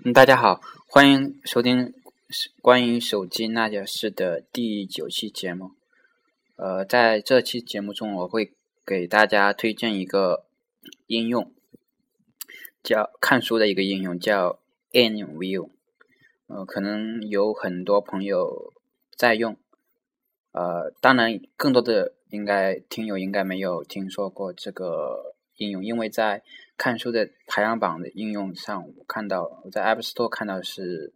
嗯，大家好，欢迎收听关于手机那件事的第九期节目。呃，在这期节目中，我会给大家推荐一个应用，叫看书的一个应用，叫 AnyView。呃，可能有很多朋友在用。呃，当然，更多的应该听友应该没有听说过这个应用，因为在看书的排行榜的应用上，我看到我在 App Store 看到是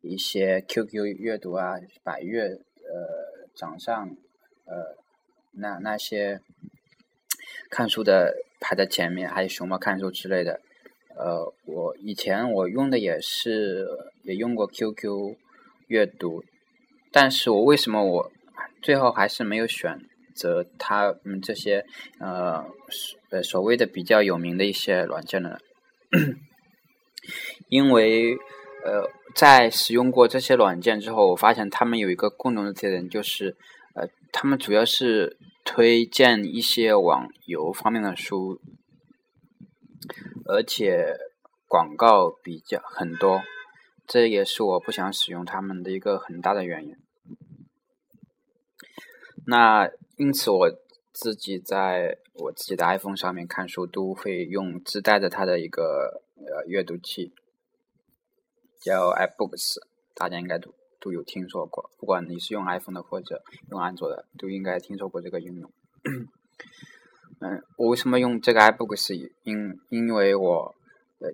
一些 QQ 阅读啊、百阅、呃、掌上、呃，那那些看书的排在前面，还有熊猫看书之类的。呃，我以前我用的也是也用过 QQ 阅读，但是我为什么我最后还是没有选？则他们这些呃呃所谓的比较有名的一些软件呢，因为呃在使用过这些软件之后，我发现他们有一个共同的特点，就是呃他们主要是推荐一些网游方面的书，而且广告比较很多，这也是我不想使用他们的一个很大的原因。那因此，我自己在我自己的 iPhone 上面看书，都会用自带的它的一个呃阅读器，叫 iBooks，大家应该都都有听说过。不管你是用 iPhone 的或者用安卓的，都应该听说过这个应用。嗯，我为什么用这个 iBooks？因因为我呃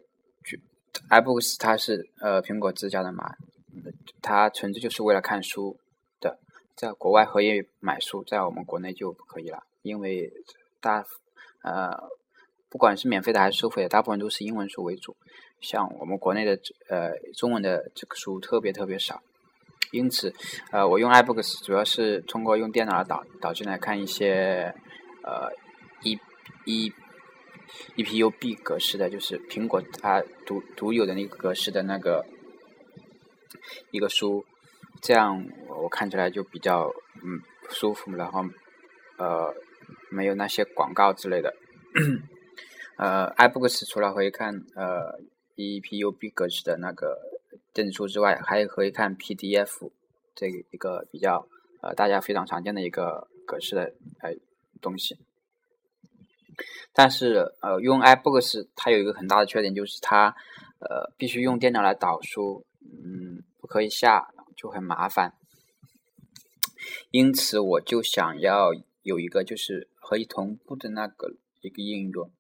，iBooks 它是呃苹果自家的嘛，它纯粹就是为了看书。在国外可以买书，在我们国内就不可以了，因为大呃，不管是免费的还是收费的，大部分都是英文书为主。像我们国内的呃中文的这个书特别特别少，因此呃我用 iBooks 主要是通过用电脑导导进来看一些呃 E E EPUB 格式的，就是苹果它独独有的那个格式的那个一个书。这样我看起来就比较嗯舒服，然后呃没有那些广告之类的。呃，iBooks 除了可以看呃 EPUB 格式的那个电子书之外，还可以看 PDF 这一个比较呃大家非常常见的一个格式的呃东西。但是呃用 iBooks 它有一个很大的缺点，就是它呃必须用电脑来导书，嗯不可以下。就很麻烦，因此我就想要有一个就是可以同步的那个一个应用，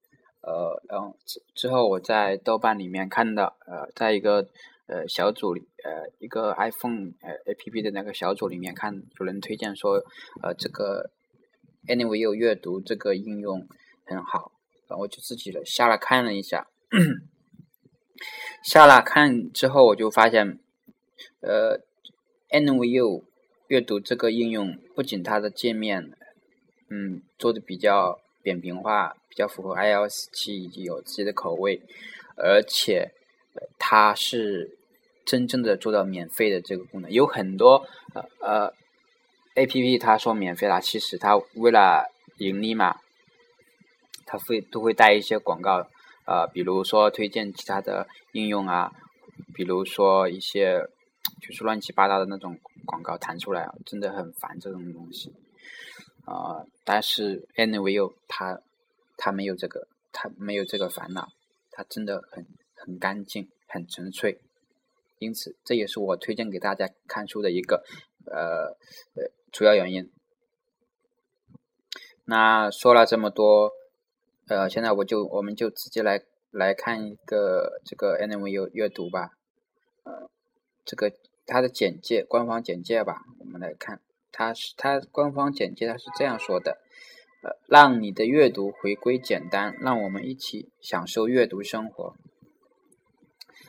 呃，然后之之后我在豆瓣里面看到，呃，在一个呃小组里，呃，一个 iPhone 呃 APP 的那个小组里面看，有人推荐说，呃，这个 Anyway 阅读这个应用很好，然后我就自己了下了看了一下，下了看之后我就发现，呃。NVU 阅读这个应用不仅它的界面，嗯，做的比较扁平化，比较符合 iOS 七以及有自己的口味，而且它是真正的做到免费的这个功能。有很多呃呃 APP 它说免费啦，其实它为了盈利嘛，它会都会带一些广告，呃，比如说推荐其他的应用啊，比如说一些。就是乱七八糟的那种广告弹出来，真的很烦这种东西。啊，但是 Anyway 它它没有这个，它没有这个烦恼，它真的很很干净，很纯粹。因此，这也是我推荐给大家看书的一个呃呃主要原因。那说了这么多，呃，现在我就我们就直接来来看一个这个 Anyway 阅读吧，呃，这个。它的简介，官方简介吧，我们来看，它是它官方简介，它是这样说的，呃，让你的阅读回归简单，让我们一起享受阅读生活。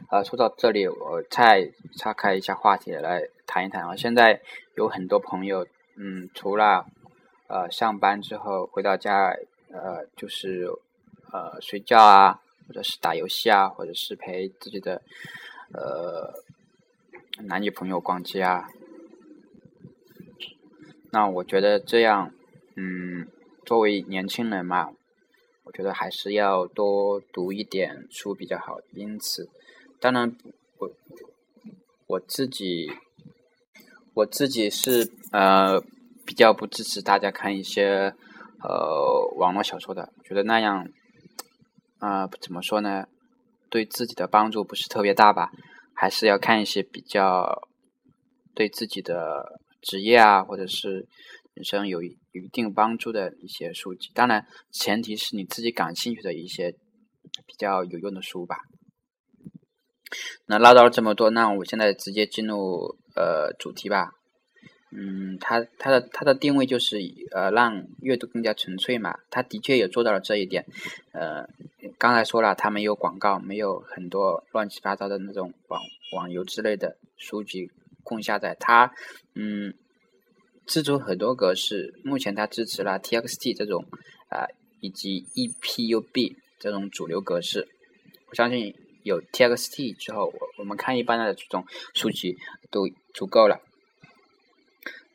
啊，说到这里，我再岔开一下话题来谈一谈啊。现在有很多朋友，嗯，除了呃上班之后回到家，呃，就是呃睡觉啊，或者是打游戏啊，或者是陪自己的呃。男女朋友逛街啊，那我觉得这样，嗯，作为年轻人嘛，我觉得还是要多读一点书比较好。因此，当然，我我自己我自己是呃比较不支持大家看一些呃网络小说的，觉得那样啊怎么说呢，对自己的帮助不是特别大吧，还是要看一些比较对自己的职业啊或者是人生有有一定帮助的一些书籍。当然，前提是你自己感兴趣的一些比较有用的书吧。那唠叨了这么多，那我现在直接进入呃主题吧。嗯，它它的它的定位就是呃让阅读更加纯粹嘛。它的确也做到了这一点。呃，刚才说了，它没有广告，没有很多乱七八糟的那种网网游之类的书籍供下载。它嗯，支持很多格式。目前它支持了 TXT 这种啊以及 EPUB 这种主流格式。我相信。有 TXT 之后，我我们看一般的这种书籍都足够了。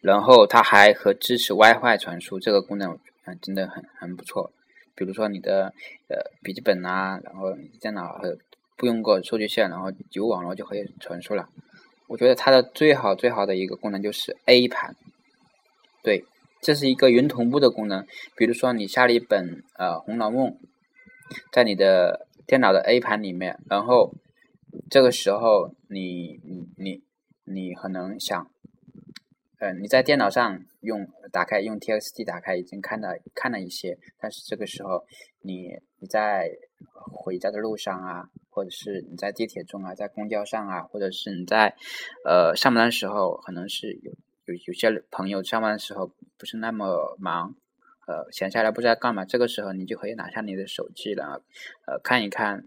然后它还和支持 WiFi 传输这个功能，嗯，真的很很不错。比如说你的呃笔记本啊，然后电脑和不用个数据线，然后有网络就可以传输了。我觉得它的最好最好的一个功能就是 A 盘，对，这是一个云同步的功能。比如说你下了一本呃《红楼梦》，在你的电脑的 A 盘里面，然后这个时候你你你你可能想，呃，你在电脑上用打开用 TXT 打开已经看了看了一些，但是这个时候你你在回家的路上啊，或者是你在地铁中啊，在公交上啊，或者是你在呃上班的时候，可能是有有有些朋友上班的时候不是那么忙。呃，闲下来不知道干嘛，这个时候你就可以拿下你的手机，了呃看一看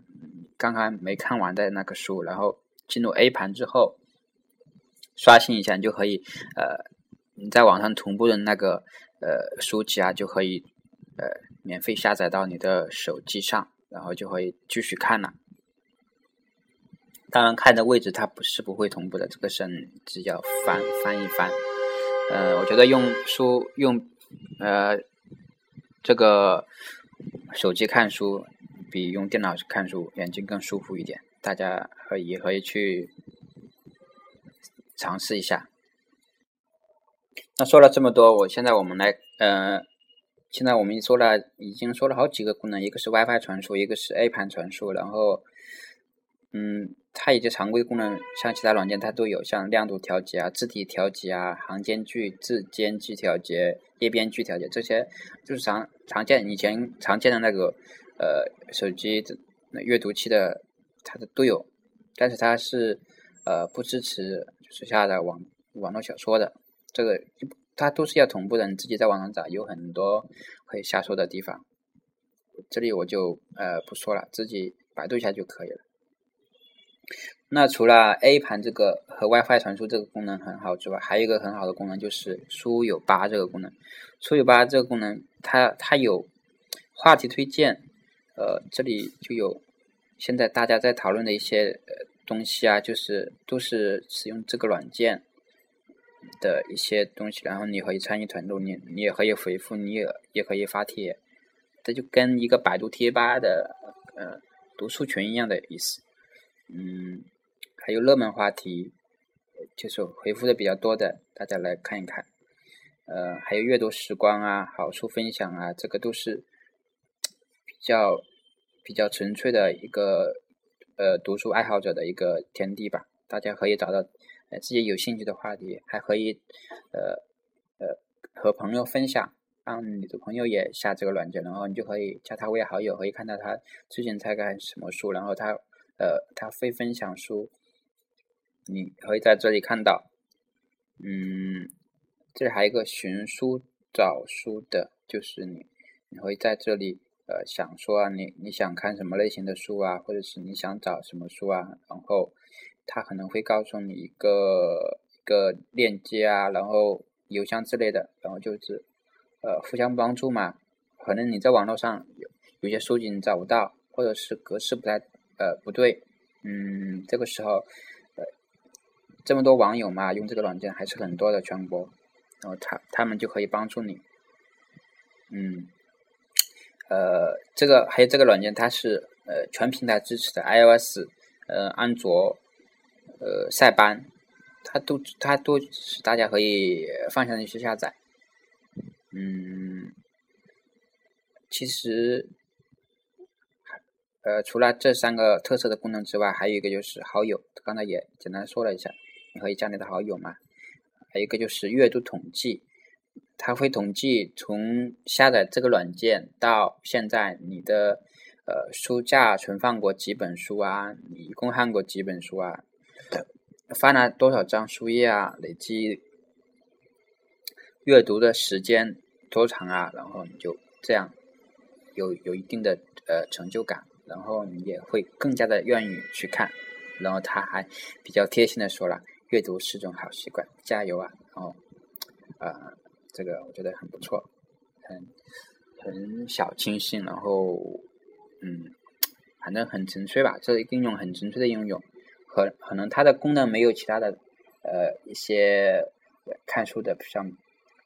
刚刚没看完的那个书，然后进入 A 盘之后刷新一下，你就可以呃你在网上同步的那个呃书籍啊，就可以呃免费下载到你的手机上，然后就可以继续看了。当然看的位置它不是不会同步的，这个是只要翻翻一翻。呃，我觉得用书用呃。这个手机看书比用电脑看书眼睛更舒服一点，大家可以也可以去尝试一下。那说了这么多，我现在我们来，呃，现在我们说了，已经说了好几个功能，一个是 WiFi 传输，一个是 A 盘传输，然后，嗯。它一些常规功能，像其他软件它都有，像亮度调节啊、字体调节啊、行间距、字间距调节、页边距调节，这些就是常常见以前常见的那个呃手机的阅读器的，它的都有，但是它是呃不支持就是下的网网络小说的，这个它都是要同步的，你自己在网上找有很多可以下说的地方，这里我就呃不说了，自己百度一下就可以了。那除了 A 盘这个和 WiFi 传输这个功能很好之外，还有一个很好的功能就是书友吧这个功能。书友吧这个功能，它它有话题推荐，呃，这里就有现在大家在讨论的一些呃东西啊，就是都是使用这个软件的一些东西，然后你可以参与讨论，你你也可以回复，你也也可以发帖，这就跟一个百度贴吧的呃读书群一样的意思。嗯，还有热门话题，就是回复的比较多的，大家来看一看。呃，还有阅读时光啊，好书分享啊，这个都是比较比较纯粹的一个呃读书爱好者的一个天地吧。大家可以找到呃自己有兴趣的话题，还可以呃呃和朋友分享，让你的朋友也下这个软件，然后你就可以加他为好友，可以看到他最近在看什么书，然后他。呃，他非分享书，你可以在这里看到。嗯，这里还有一个寻书找书的，就是你，你会在这里呃想说啊，你你想看什么类型的书啊，或者是你想找什么书啊，然后他可能会告诉你一个一个链接啊，然后邮箱之类的，然后就是呃互相帮助嘛。可能你在网络上有有些书籍你找不到，或者是格式不太。呃，不对，嗯，这个时候，呃，这么多网友嘛，用这个软件还是很多的，全国，然后他他们就可以帮助你，嗯，呃，这个还有这个软件，它是呃全平台支持的，iOS，呃，安卓，呃塞班，它都它都是大家可以放下来去下载。嗯，其实，呃，除了这三个特色的功能之外，还有一个就是好友，刚才也简单说了一下，你可以加你的好友嘛。还有一个就是阅读统计，它会统计从下载这个软件到现在你的呃书架存放过几本书啊，你一共看过几本书啊，翻了多少张书页啊，累计阅读的时间多长啊，然后你就这样有有一定的呃成就感，然后你也会更加的愿意去看，然后他还比较贴心的说了。阅读是种好习惯，加油啊！然后，呃，这个我觉得很不错，很很小清新，然后，嗯，反正很纯粹吧。这应用很纯粹的应用，可可能它的功能没有其他的呃一些看书的，像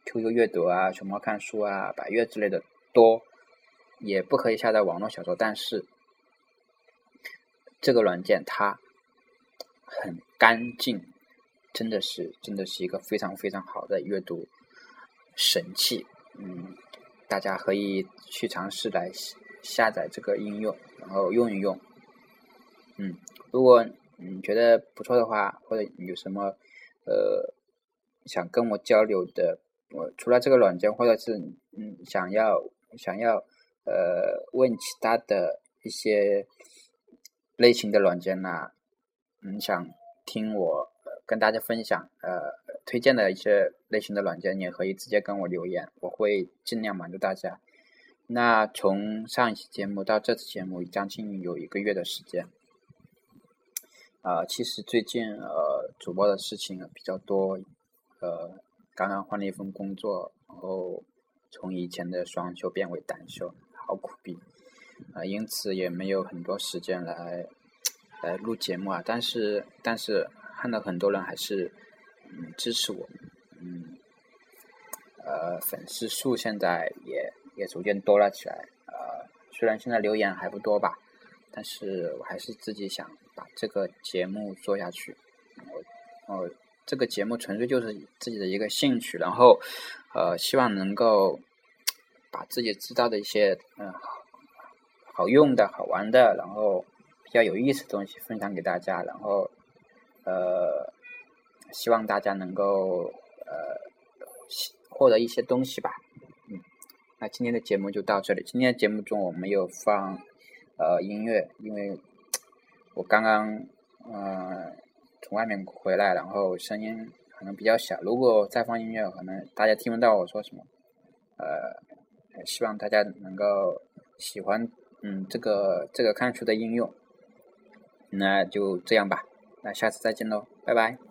QQ 阅读啊、熊猫看书啊、百阅之类的多，也不可以下载网络小说，但是这个软件它很干净。真的是，真的是一个非常非常好的阅读神器，嗯，大家可以去尝试来下载这个应用，然后用一用，嗯，如果你觉得不错的话，或者有什么呃想跟我交流的，我除了这个软件，或者是嗯想要想要呃问其他的一些类型的软件呐，你想听我。跟大家分享，呃，推荐的一些类型的软件，你也可以直接跟我留言，我会尽量满足大家。那从上一期节目到这次节目，将近有一个月的时间。啊，其实最近呃，主播的事情比较多，呃，刚刚换了一份工作，然后从以前的双休变为单休，好苦逼，啊，因此也没有很多时间来来录节目啊。但是，但是。看到很多人还是嗯支持我，嗯，呃，粉丝数现在也也逐渐多了起来，呃，虽然现在留言还不多吧，但是我还是自己想把这个节目做下去，我我这个节目纯粹就是自己的一个兴趣，然后呃，希望能够把自己知道的一些嗯好好用的好玩的，然后比较有意思的东西分享给大家，然后。呃，希望大家能够呃获得一些东西吧，嗯，那今天的节目就到这里。今天的节目中我没有放呃音乐，因为我刚刚嗯从外面回来，然后声音可能比较小。如果再放音乐，可能大家听不到我说什么。呃，希望大家能够喜欢嗯这个这个看书的应用。那就这样吧。那下次再见喽，拜拜。